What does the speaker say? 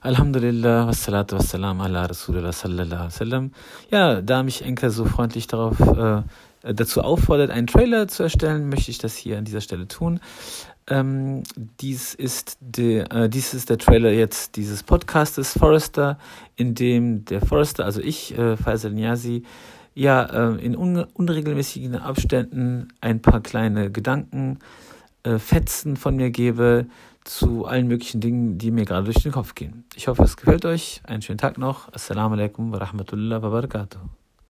Alhamdulillah, wassalatu wassalam ala Rasulullah sallallahu alaihi wasallam. Ja, da mich Enker so freundlich darauf äh, dazu auffordert, einen Trailer zu erstellen, möchte ich das hier an dieser Stelle tun. Ähm, dies, ist de, äh, dies ist der Trailer jetzt dieses Podcastes Forrester, in dem der Forrester, also ich, äh, Faisal Niazi, ja, äh, in un unregelmäßigen Abständen ein paar kleine Gedanken, äh, Fetzen von mir gebe, zu allen möglichen Dingen, die mir gerade durch den Kopf gehen. Ich hoffe, es gefällt euch. Einen schönen Tag noch. Assalamu alaikum wa rahmatullahi wa barakatuh.